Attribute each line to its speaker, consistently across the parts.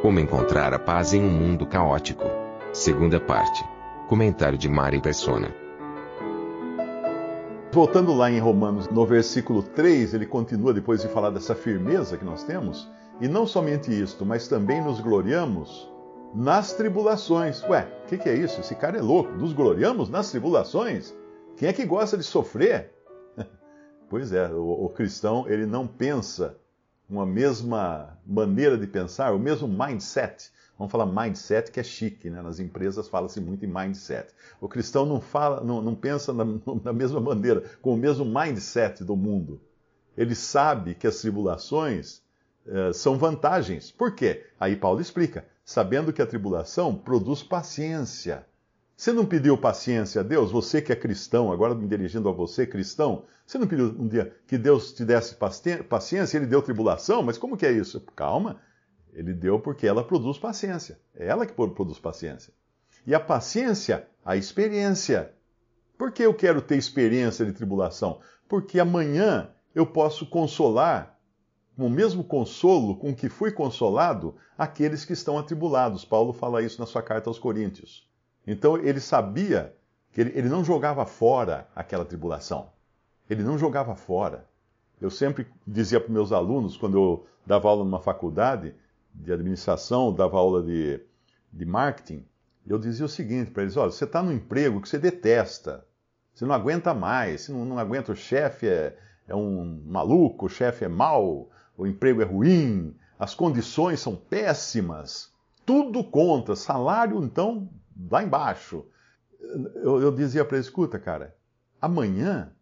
Speaker 1: Como encontrar a paz em um mundo caótico. Segunda parte. Comentário de Mari Persona.
Speaker 2: Voltando lá em Romanos, no versículo 3, ele continua depois de falar dessa firmeza que nós temos. E não somente isto, mas também nos gloriamos nas tribulações. Ué, o que, que, é isso? Esse cara é louco. Nos gloriamos nas tribulações? Quem é que gosta de sofrer? pois é, o, o cristão ele não pensa uma mesma maneira de pensar, o mesmo mindset. Vamos falar mindset que é chique, né? Nas empresas fala-se muito em mindset. O cristão não fala, não, não pensa na, na mesma maneira, com o mesmo mindset do mundo. Ele sabe que as tribulações uh, são vantagens. Por quê? Aí Paulo explica sabendo que a tribulação produz paciência. Você não pediu paciência a Deus? Você que é cristão, agora me dirigindo a você, cristão, você não pediu um dia que Deus te desse paciência? Ele deu tribulação? Mas como que é isso? Calma, ele deu porque ela produz paciência. É ela que produz paciência. E a paciência, a experiência. Por que eu quero ter experiência de tribulação? Porque amanhã eu posso consolar com o mesmo consolo com que fui consolado aqueles que estão atribulados. Paulo fala isso na sua carta aos Coríntios. Então ele sabia que ele, ele não jogava fora aquela tribulação. Ele não jogava fora. Eu sempre dizia para meus alunos, quando eu dava aula numa faculdade de administração, dava aula de, de marketing, eu dizia o seguinte para eles: olha, você está no emprego que você detesta, você não aguenta mais, você não, não aguenta, o chefe é, é um maluco, o chefe é mau, o emprego é ruim, as condições são péssimas, tudo contra, salário então lá embaixo. Eu, eu dizia para ele: escuta, cara, amanhã,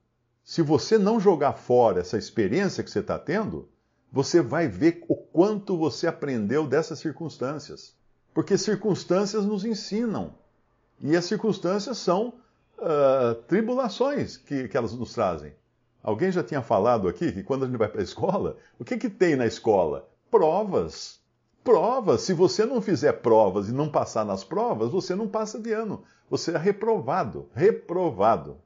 Speaker 2: se você não jogar fora essa experiência que você está tendo, você vai ver o quanto você aprendeu dessas circunstâncias. Porque circunstâncias nos ensinam. E as circunstâncias são uh, tribulações que, que elas nos trazem. Alguém já tinha falado aqui que quando a gente vai para a escola, o que, que tem na escola? Provas. Provas. Se você não fizer provas e não passar nas provas, você não passa de ano. Você é reprovado. Reprovado.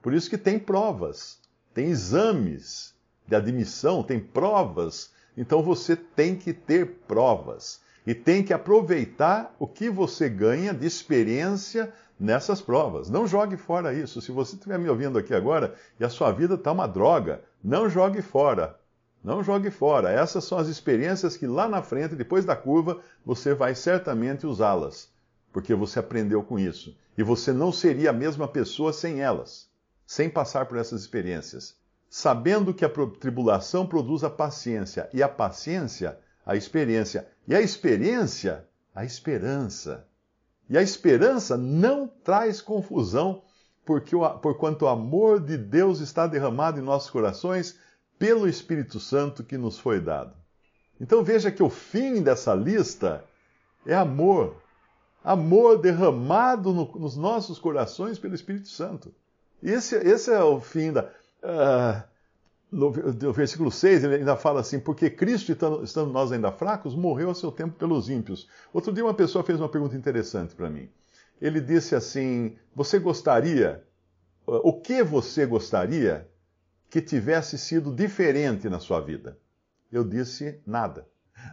Speaker 2: Por isso que tem provas. Tem exames de admissão, tem provas. Então você tem que ter provas. E tem que aproveitar o que você ganha de experiência nessas provas. Não jogue fora isso. Se você estiver me ouvindo aqui agora e a sua vida está uma droga, não jogue fora. Não jogue fora. Essas são as experiências que lá na frente, depois da curva, você vai certamente usá-las, porque você aprendeu com isso. E você não seria a mesma pessoa sem elas, sem passar por essas experiências. Sabendo que a tribulação produz a paciência, e a paciência, a experiência, e a experiência, a esperança. E a esperança não traz confusão, porque o, porquanto o amor de Deus está derramado em nossos corações pelo Espírito Santo que nos foi dado. Então veja que o fim dessa lista é amor. Amor derramado no, nos nossos corações pelo Espírito Santo. Esse, esse é o fim da. Uh, no, no, versículo 6, ele ainda fala assim: Porque Cristo, estando nós ainda fracos, morreu a seu tempo pelos ímpios. Outro dia, uma pessoa fez uma pergunta interessante para mim. Ele disse assim: Você gostaria, o que você gostaria que tivesse sido diferente na sua vida? Eu disse: Nada,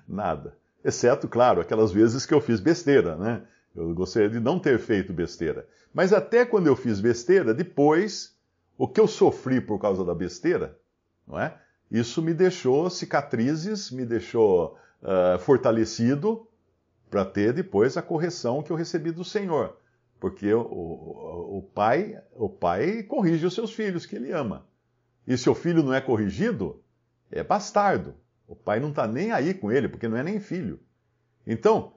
Speaker 2: nada. Exceto, claro, aquelas vezes que eu fiz besteira, né? Eu gostaria de não ter feito besteira. Mas até quando eu fiz besteira, depois, o que eu sofri por causa da besteira, não é? Isso me deixou cicatrizes, me deixou uh, fortalecido para ter depois a correção que eu recebi do Senhor. Porque o, o, o, pai, o pai corrige os seus filhos que ele ama. E se o filho não é corrigido, é bastardo. O pai não está nem aí com ele, porque não é nem filho. Então,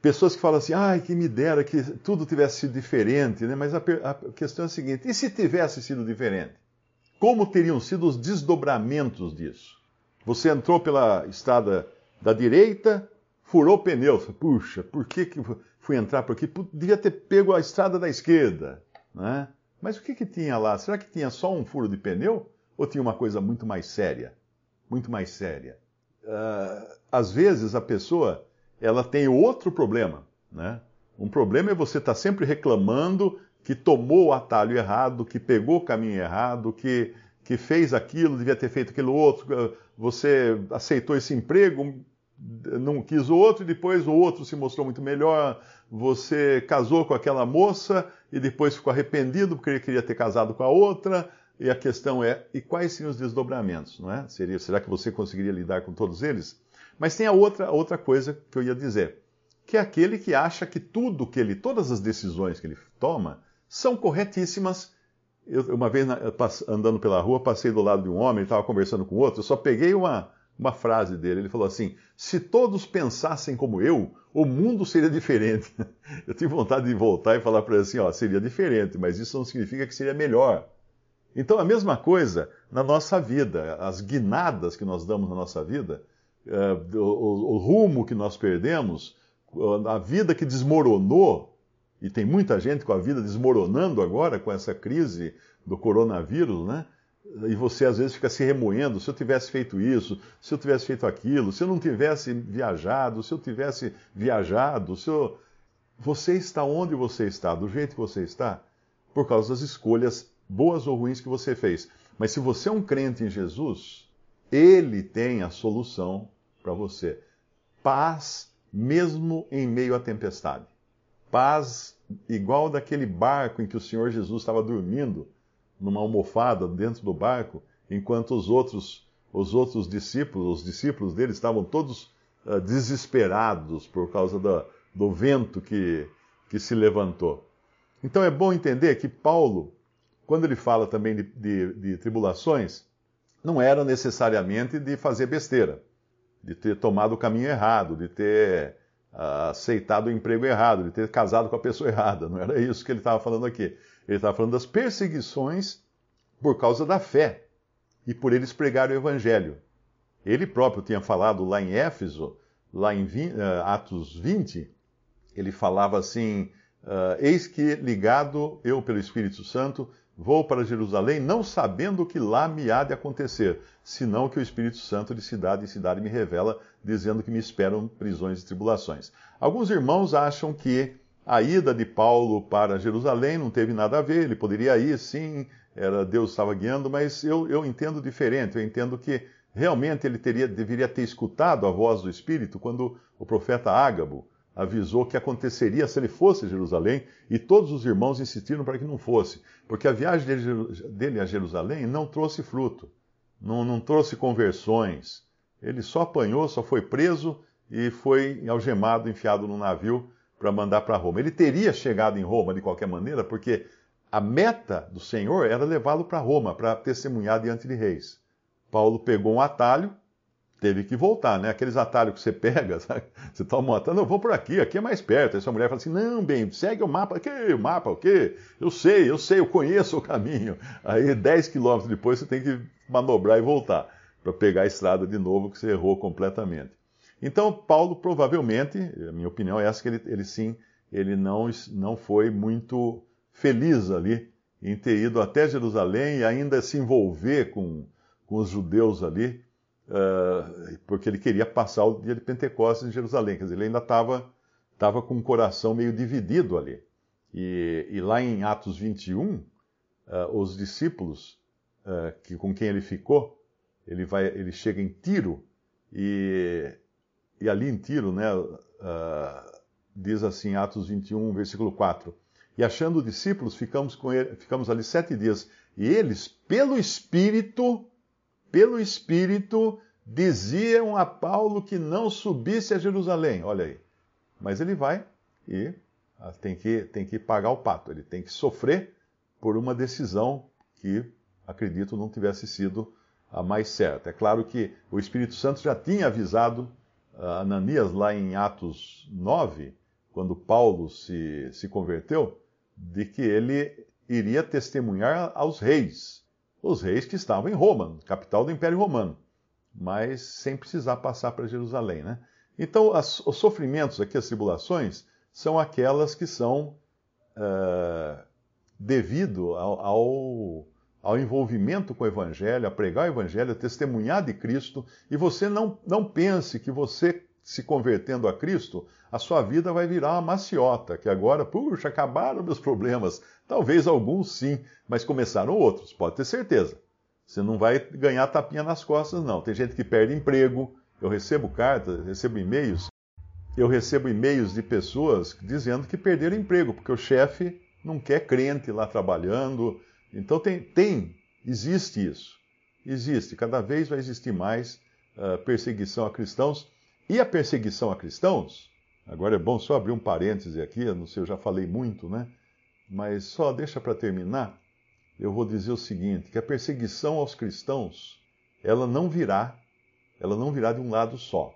Speaker 2: pessoas que falam assim, ai, que me dera que tudo tivesse sido diferente, né? mas a, a questão é a seguinte: e se tivesse sido diferente? Como teriam sido os desdobramentos disso? Você entrou pela estrada da direita, furou o pneu. Puxa, por que, que fui entrar por aqui? Podia ter pego a estrada da esquerda. Né? Mas o que, que tinha lá? Será que tinha só um furo de pneu? Ou tinha uma coisa muito mais séria? Muito mais séria. Uh, às vezes a pessoa ela tem outro problema. Né? Um problema é você estar tá sempre reclamando que tomou o atalho errado, que pegou o caminho errado, que, que fez aquilo, devia ter feito aquilo outro, você aceitou esse emprego, não quis o outro, e depois o outro se mostrou muito melhor, você casou com aquela moça e depois ficou arrependido porque ele queria ter casado com a outra. E a questão é, e quais seriam os desdobramentos, não é? Seria, será que você conseguiria lidar com todos eles? Mas tem a outra, outra coisa que eu ia dizer, que é aquele que acha que tudo que ele, todas as decisões que ele toma, são corretíssimas. Eu, uma vez andando pela rua, passei do lado de um homem, estava conversando com outro, eu só peguei uma, uma frase dele. Ele falou assim: Se todos pensassem como eu, o mundo seria diferente. Eu tive vontade de voltar e falar para ele assim: ó, seria diferente, mas isso não significa que seria melhor. Então, a mesma coisa na nossa vida, as guinadas que nós damos na nossa vida, o, o rumo que nós perdemos, a vida que desmoronou, e tem muita gente com a vida desmoronando agora com essa crise do coronavírus, né? E você às vezes fica se remoendo, se eu tivesse feito isso, se eu tivesse feito aquilo, se eu não tivesse viajado, se eu tivesse viajado, se eu... você está onde você está, do jeito que você está, por causa das escolhas boas ou ruins que você fez. Mas se você é um crente em Jesus, ele tem a solução para você. Paz mesmo em meio à tempestade. Paz igual daquele barco em que o Senhor Jesus estava dormindo numa almofada dentro do barco, enquanto os outros, os outros discípulos, os discípulos dele estavam todos uh, desesperados por causa da, do vento que, que se levantou. Então é bom entender que Paulo, quando ele fala também de, de, de tribulações, não era necessariamente de fazer besteira, de ter tomado o caminho errado, de ter uh, aceitado o emprego errado, de ter casado com a pessoa errada. Não era isso que ele estava falando aqui. Ele estava falando das perseguições por causa da fé e por eles pregarem o evangelho. Ele próprio tinha falado lá em Éfeso, lá em 20, uh, eh, Atos 20, ele falava assim: uh, Eis que, ligado eu pelo Espírito Santo, vou para Jerusalém, não sabendo o que lá me há de acontecer, senão que o Espírito Santo de cidade em cidade me revela, dizendo que me esperam prisões e tribulações. Alguns irmãos acham que a ida de Paulo para Jerusalém não teve nada a ver, ele poderia ir, sim, era Deus estava guiando, mas eu, eu entendo diferente, eu entendo que realmente ele teria, deveria ter escutado a voz do Espírito quando o profeta Ágabo avisou que aconteceria se ele fosse a Jerusalém, e todos os irmãos insistiram para que não fosse, porque a viagem dele a Jerusalém não trouxe fruto, não, não trouxe conversões. Ele só apanhou, só foi preso e foi algemado, enfiado no navio para mandar para Roma. Ele teria chegado em Roma de qualquer maneira, porque a meta do Senhor era levá-lo para Roma, para testemunhar diante de reis. Paulo pegou um atalho, teve que voltar, né? Aqueles atalhos que você pega, sabe? você toma um atalho, não, vou por aqui, aqui é mais perto. Aí sua mulher fala assim, não, bem, segue o mapa. Que o mapa, o quê? Eu sei, eu sei, eu conheço o caminho. Aí 10 quilômetros depois você tem que manobrar e voltar, para pegar a estrada de novo que você errou completamente. Então, Paulo provavelmente, a minha opinião é essa, que ele, ele sim, ele não, não foi muito feliz ali em ter ido até Jerusalém e ainda se envolver com, com os judeus ali, uh, porque ele queria passar o dia de Pentecostes em Jerusalém. Quer dizer, ele ainda estava tava com o coração meio dividido ali. E, e lá em Atos 21, uh, os discípulos uh, que, com quem ele ficou, ele, vai, ele chega em Tiro e e ali em Tiro, né, diz assim, Atos 21, versículo 4. E achando discípulos, ficamos, com ele, ficamos ali sete dias. E eles, pelo Espírito, pelo Espírito, diziam a Paulo que não subisse a Jerusalém. Olha aí. Mas ele vai e ah, tem que, tem que pagar o pato. Ele tem que sofrer por uma decisão que, acredito, não tivesse sido a mais certa. É claro que o Espírito Santo já tinha avisado Ananias, lá em Atos 9, quando Paulo se, se converteu, de que ele iria testemunhar aos reis, os reis que estavam em Roma, capital do Império Romano. mas sem precisar passar para Jerusalém, né? Então, as, os sofrimentos aqui, as tribulações, são aquelas que são uh, devido ao, ao, ao, envolvimento com o Evangelho, a pregar o Evangelho, a testemunhar de Cristo, e você não, não pense que você se convertendo a Cristo, a sua vida vai virar uma maciota, que agora, puxa, acabaram meus problemas. Talvez alguns sim, mas começaram outros, pode ter certeza. Você não vai ganhar tapinha nas costas, não. Tem gente que perde emprego. Eu recebo cartas, recebo e-mails. Eu recebo e-mails de pessoas dizendo que perderam emprego, porque o chefe não quer crente lá trabalhando. Então tem, tem existe isso. Existe, cada vez vai existir mais uh, perseguição a cristãos. E a perseguição a cristãos, agora é bom só abrir um parêntese aqui, não sei, eu já falei muito, né? Mas só deixa para terminar eu vou dizer o seguinte, que a perseguição aos cristãos, ela não virá, ela não virá de um lado só.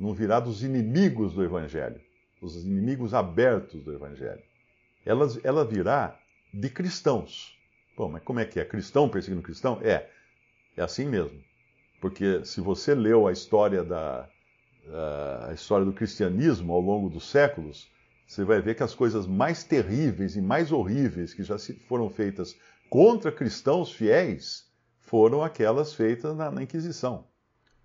Speaker 2: Não virá dos inimigos do evangelho, os inimigos abertos do evangelho. Ela, ela virá de cristãos. Bom, mas como é que é? Cristão perseguindo cristão? É, é assim mesmo. Porque se você leu a história da a história do cristianismo ao longo dos séculos, você vai ver que as coisas mais terríveis e mais horríveis que já foram feitas contra cristãos fiéis foram aquelas feitas na, na Inquisição.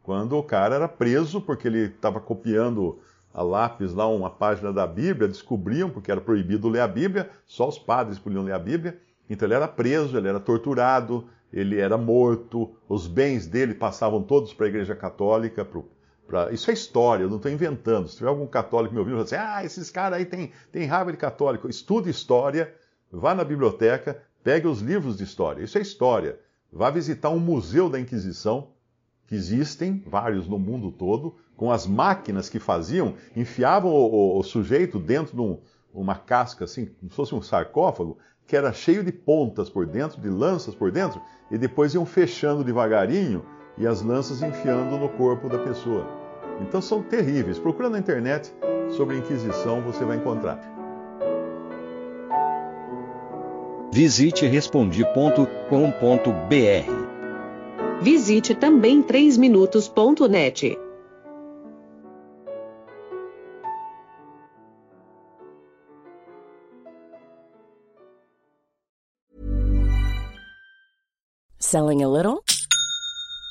Speaker 2: Quando o cara era preso porque ele estava copiando a lápis lá uma página da Bíblia, descobriam, porque era proibido ler a Bíblia, só os padres podiam ler a Bíblia, então ele era preso, ele era torturado, ele era morto, os bens dele passavam todos para a Igreja Católica. Pro, pra... Isso é história, eu não estou inventando. Se tiver algum católico me ouvindo, vai dizer, ah, esses caras aí têm tem raiva de católico. Estude história, vá na biblioteca, Pegue os livros de história, isso é história. Vá visitar um museu da Inquisição, que existem vários no mundo todo, com as máquinas que faziam, enfiavam o, o, o sujeito dentro de um, uma casca, assim, como se fosse um sarcófago, que era cheio de pontas por dentro, de lanças por dentro, e depois iam fechando devagarinho e as lanças enfiando no corpo da pessoa. Então são terríveis. Procura na internet sobre a Inquisição, você vai encontrar.
Speaker 3: Visite respondi.com.br.
Speaker 4: Visite também 3minutos.net.
Speaker 5: Selling a little